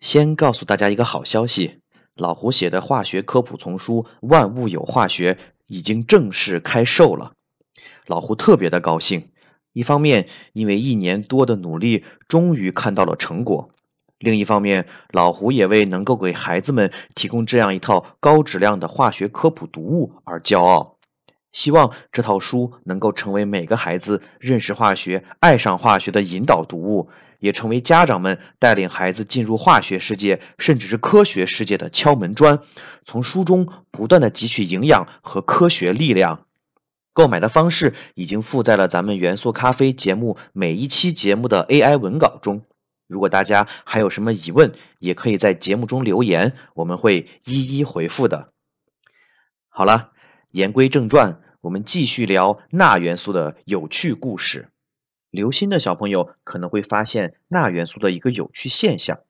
先告诉大家一个好消息。老胡写的化学科普丛书《万物有化学》已经正式开售了，老胡特别的高兴。一方面，因为一年多的努力终于看到了成果；另一方面，老胡也为能够给孩子们提供这样一套高质量的化学科普读物而骄傲。希望这套书能够成为每个孩子认识化学、爱上化学的引导读物。也成为家长们带领孩子进入化学世界，甚至是科学世界的敲门砖。从书中不断的汲取营养和科学力量。购买的方式已经附在了咱们元素咖啡节目每一期节目的 AI 文稿中。如果大家还有什么疑问，也可以在节目中留言，我们会一一回复的。好了，言归正传，我们继续聊钠元素的有趣故事。留心的小朋友可能会发现钠元素的一个有趣现象：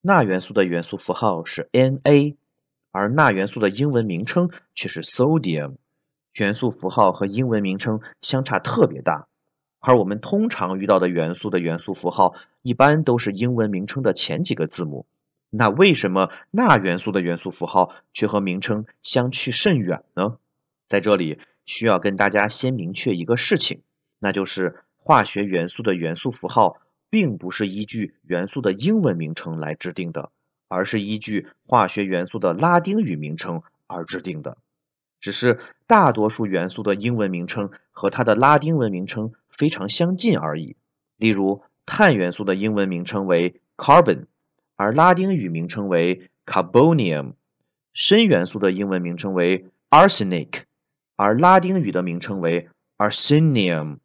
钠元素的元素符号是 Na，而钠元素的英文名称却是 sodium。元素符号和英文名称相差特别大，而我们通常遇到的元素的元素符号一般都是英文名称的前几个字母。那为什么钠元素的元素符号却和名称相去甚远呢？在这里需要跟大家先明确一个事情，那就是。化学元素的元素符号并不是依据元素的英文名称来制定的，而是依据化学元素的拉丁语名称而制定的。只是大多数元素的英文名称和它的拉丁文名称非常相近而已。例如，碳元素的英文名称为 carbon，而拉丁语名称为 carbonium；砷元素的英文名称为 arsenic，而拉丁语的名称为 arsenium。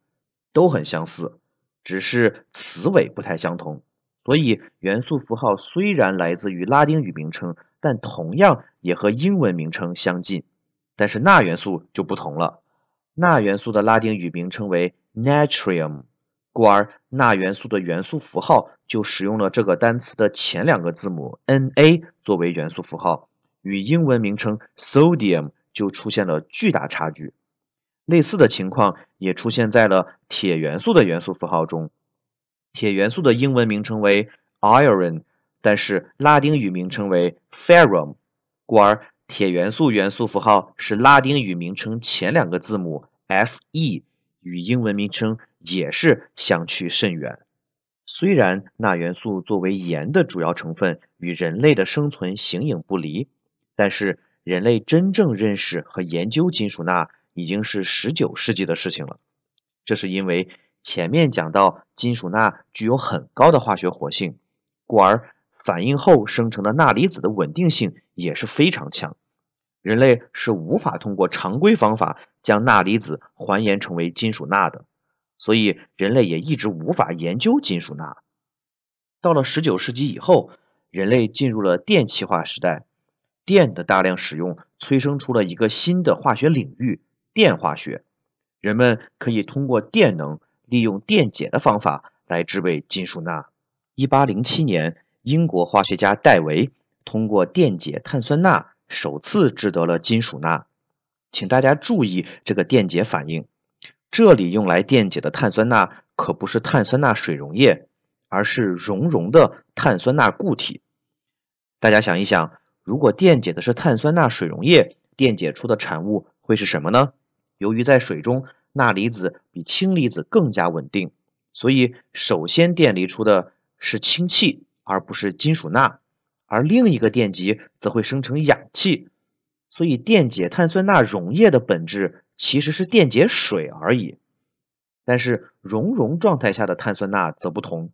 都很相似，只是词尾不太相同。所以元素符号虽然来自于拉丁语名称，但同样也和英文名称相近。但是钠元素就不同了，钠元素的拉丁语名称为 natrium，故而钠元素的元素符号就使用了这个单词的前两个字母 Na 作为元素符号，与英文名称 sodium 就出现了巨大差距。类似的情况也出现在了铁元素的元素符号中。铁元素的英文名称为 iron，但是拉丁语名称为 ferrum，故而铁元素元素符号是拉丁语名称前两个字母 Fe，与英文名称也是相去甚远。虽然钠元素作为盐的主要成分与人类的生存形影不离，但是人类真正认识和研究金属钠。已经是十九世纪的事情了，这是因为前面讲到金属钠具有很高的化学活性，故而反应后生成的钠离子的稳定性也是非常强。人类是无法通过常规方法将钠离子还原成为金属钠的，所以人类也一直无法研究金属钠。到了十九世纪以后，人类进入了电气化时代，电的大量使用催生出了一个新的化学领域。电化学，人们可以通过电能，利用电解的方法来制备金属钠。一八零七年，英国化学家戴维通过电解碳酸钠，首次制得了金属钠。请大家注意这个电解反应，这里用来电解的碳酸钠可不是碳酸钠水溶液，而是熔融的碳酸钠固体。大家想一想，如果电解的是碳酸钠水溶液，电解出的产物会是什么呢？由于在水中，钠离子比氢离子更加稳定，所以首先电离出的是氢气，而不是金属钠。而另一个电极则会生成氧气，所以电解碳酸钠溶液的本质其实是电解水而已。但是熔融状态下的碳酸钠则不同，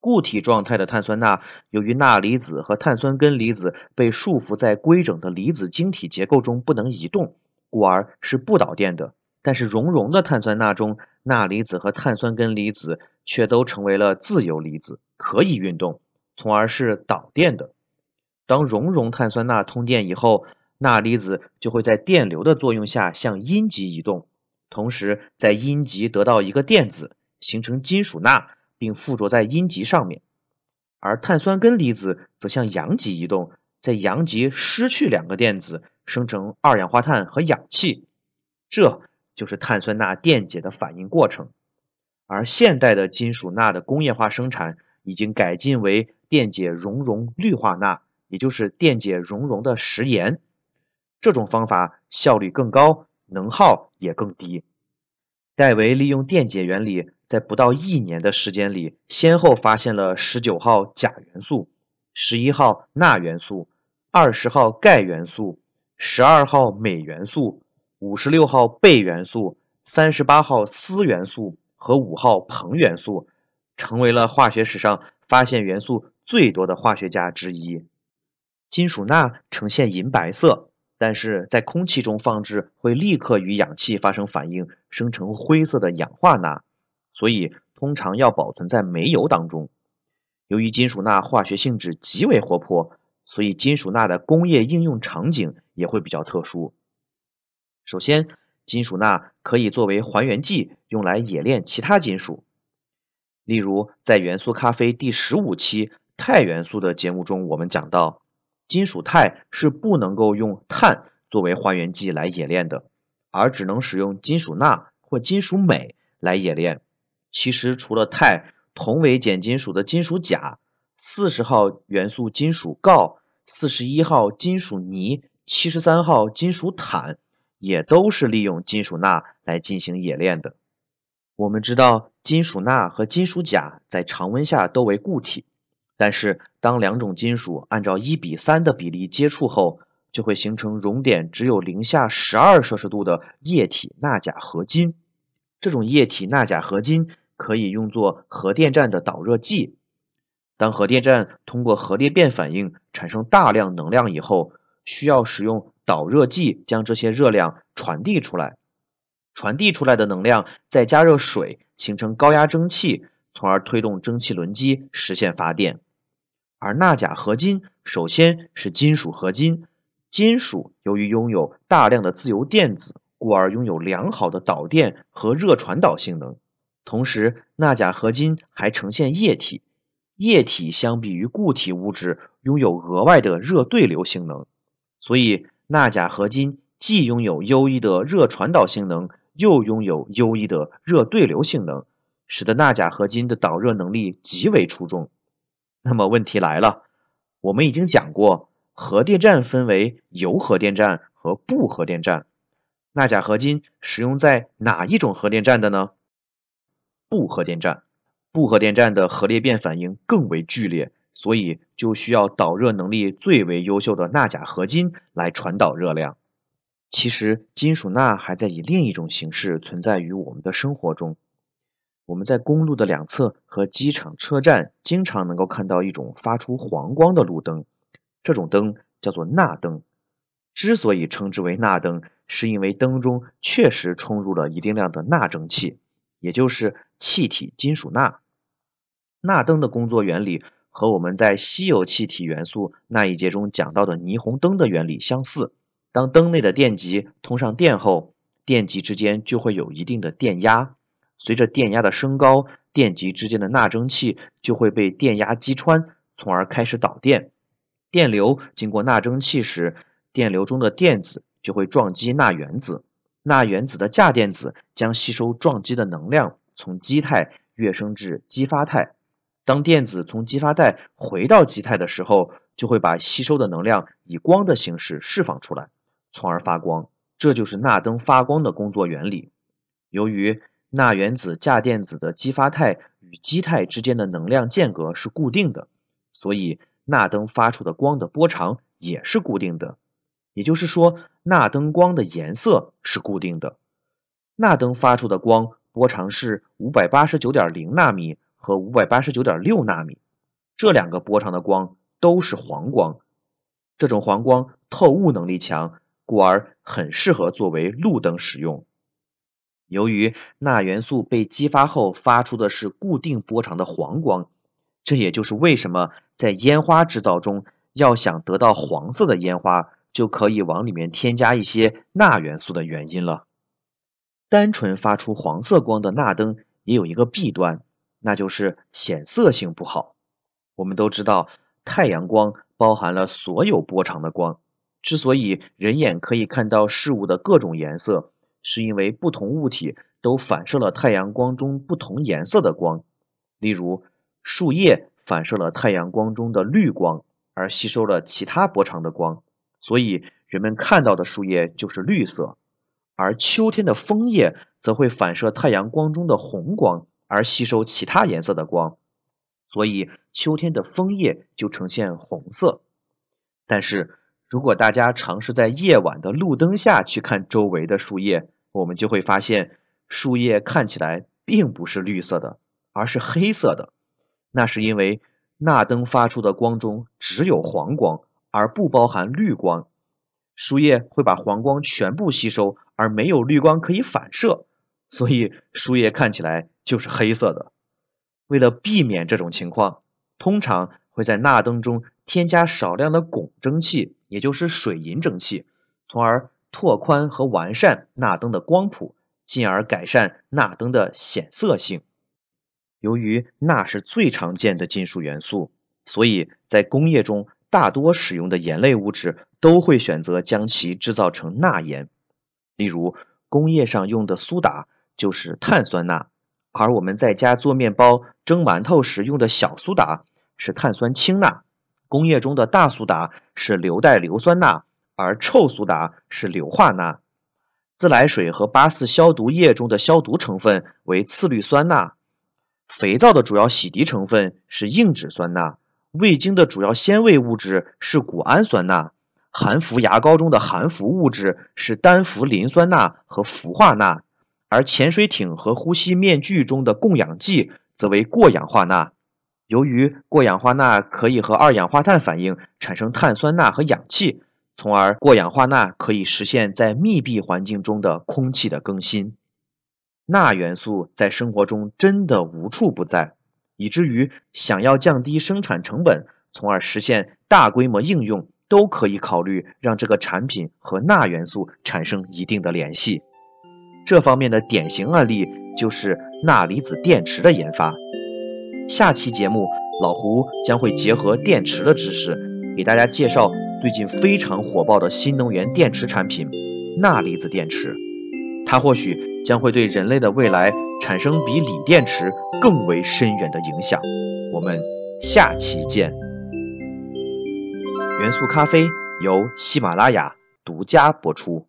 固体状态的碳酸钠，由于钠离子和碳酸根离子被束缚在规整的离子晶体结构中不能移动。故而是不导电的，但是熔融的碳酸钠中，钠离子和碳酸根离子却都成为了自由离子，可以运动，从而是导电的。当熔融碳酸钠通电以后，钠离子就会在电流的作用下向阴极移动，同时在阴极得到一个电子，形成金属钠，并附着在阴极上面。而碳酸根离子则向阳极移动，在阳极失去两个电子，生成二氧化碳和氧气。这就是碳酸钠电解的反应过程。而现代的金属钠的工业化生产已经改进为电解熔融氯化钠，也就是电解熔融的食盐。这种方法效率更高，能耗也更低。戴维利用电解原理，在不到一年的时间里，先后发现了十九号钾元素、十一号钠元素、二十号钙元素、十二号镁元素、五十六号钡元素、三十八号锶元素。和五号硼元素成为了化学史上发现元素最多的化学家之一。金属钠呈现银白色，但是在空气中放置会立刻与氧气发生反应，生成灰色的氧化钠，所以通常要保存在煤油当中。由于金属钠化学性质极为活泼，所以金属钠的工业应用场景也会比较特殊。首先，金属钠可以作为还原剂，用来冶炼其他金属。例如，在元素咖啡第十五期钛元素的节目中，我们讲到，金属钛是不能够用碳作为还原剂来冶炼的，而只能使用金属钠或金属镁来冶炼。其实，除了钛，同为碱金属的金属钾、四十号元素金属锆、四十一号金属镍、七十三号金属钽。也都是利用金属钠来进行冶炼的。我们知道，金属钠和金属钾在常温下都为固体，但是当两种金属按照一比三的比例接触后，就会形成熔点只有零下十二摄氏度的液体钠钾合金。这种液体钠钾合金可以用作核电站的导热剂。当核电站通过核裂变反应产生大量能量以后，需要使用。导热剂将这些热量传递出来，传递出来的能量再加热水，形成高压蒸汽，从而推动蒸汽轮机实现发电。而钠钾合金首先是金属合金，金属由于拥有大量的自由电子，故而拥有良好的导电和热传导性能。同时，钠钾合金还呈现液体，液体相比于固体物质拥有额外的热对流性能，所以。钠钾合金既拥有优异的热传导性能，又拥有优异的热对流性能，使得钠钾合金的导热能力极为出众。那么问题来了，我们已经讲过，核电站分为铀核电站和钚核电站，钠钾合金使用在哪一种核电站的呢？钚核电站，钚核电站的核裂变反应更为剧烈。所以就需要导热能力最为优秀的钠钾合金来传导热量。其实，金属钠还在以另一种形式存在于我们的生活中。我们在公路的两侧和机场、车站经常能够看到一种发出黄光的路灯，这种灯叫做钠灯。之所以称之为钠灯，是因为灯中确实充入了一定量的钠蒸汽，也就是气体金属钠。钠灯的工作原理。和我们在稀有气体元素那一节中讲到的霓虹灯的原理相似。当灯内的电极通上电后，电极之间就会有一定的电压。随着电压的升高，电极之间的钠蒸汽就会被电压击穿，从而开始导电。电流经过钠蒸汽时，电流中的电子就会撞击钠原子，钠原子的价电子将吸收撞击的能量，从基态跃升至激发态。当电子从激发带回到基态的时候，就会把吸收的能量以光的形式释放出来，从而发光。这就是钠灯发光的工作原理。由于钠原子价电子的激发态与基态之间的能量间隔是固定的，所以钠灯发出的光的波长也是固定的。也就是说，钠灯光的颜色是固定的。钠灯发出的光波长是五百八十九点零纳米。和五百八十九点六纳米这两个波长的光都是黄光，这种黄光透雾能力强，故而很适合作为路灯使用。由于钠元素被激发后发出的是固定波长的黄光，这也就是为什么在烟花制造中，要想得到黄色的烟花，就可以往里面添加一些钠元素的原因了。单纯发出黄色光的钠灯也有一个弊端，那就是显色性不好。我们都知道，太阳光包含了所有波长的光。之所以人眼可以看到事物的各种颜色，是因为不同物体都反射了太阳光中不同颜色的光。例如，树叶反射了太阳光中的绿光。而吸收了其他波长的光，所以人们看到的树叶就是绿色；而秋天的枫叶则会反射太阳光中的红光，而吸收其他颜色的光，所以秋天的枫叶就呈现红色。但是如果大家尝试在夜晚的路灯下去看周围的树叶，我们就会发现树叶看起来并不是绿色的，而是黑色的。那是因为。钠灯发出的光中只有黄光，而不包含绿光。树叶会把黄光全部吸收，而没有绿光可以反射，所以树叶看起来就是黑色的。为了避免这种情况，通常会在钠灯中添加少量的汞蒸汽，也就是水银蒸汽，从而拓宽和完善钠灯的光谱，进而改善钠灯的显色性。由于钠是最常见的金属元素，所以在工业中大多使用的盐类物质都会选择将其制造成钠盐。例如，工业上用的苏打就是碳酸钠，而我们在家做面包、蒸馒头时用的小苏打是碳酸氢钠。工业中的大苏打是硫代硫酸钠，而臭苏打是硫化钠。自来水和八四消毒液中的消毒成分为次氯酸钠。肥皂的主要洗涤成分是硬脂酸钠，味精的主要鲜味物质是谷氨酸钠，含氟牙膏中的含氟物质是单氟磷酸钠和氟化钠，而潜水艇和呼吸面具中的供氧剂则为过氧化钠。由于过氧化钠可以和二氧化碳反应产生碳酸钠和氧气，从而过氧化钠可以实现在密闭环境中的空气的更新。钠元素在生活中真的无处不在，以至于想要降低生产成本，从而实现大规模应用，都可以考虑让这个产品和钠元素产生一定的联系。这方面的典型案例就是钠离子电池的研发。下期节目，老胡将会结合电池的知识，给大家介绍最近非常火爆的新能源电池产品——钠离子电池。它或许将会对人类的未来产生比锂电池更为深远的影响。我们下期见。元素咖啡由喜马拉雅独家播出。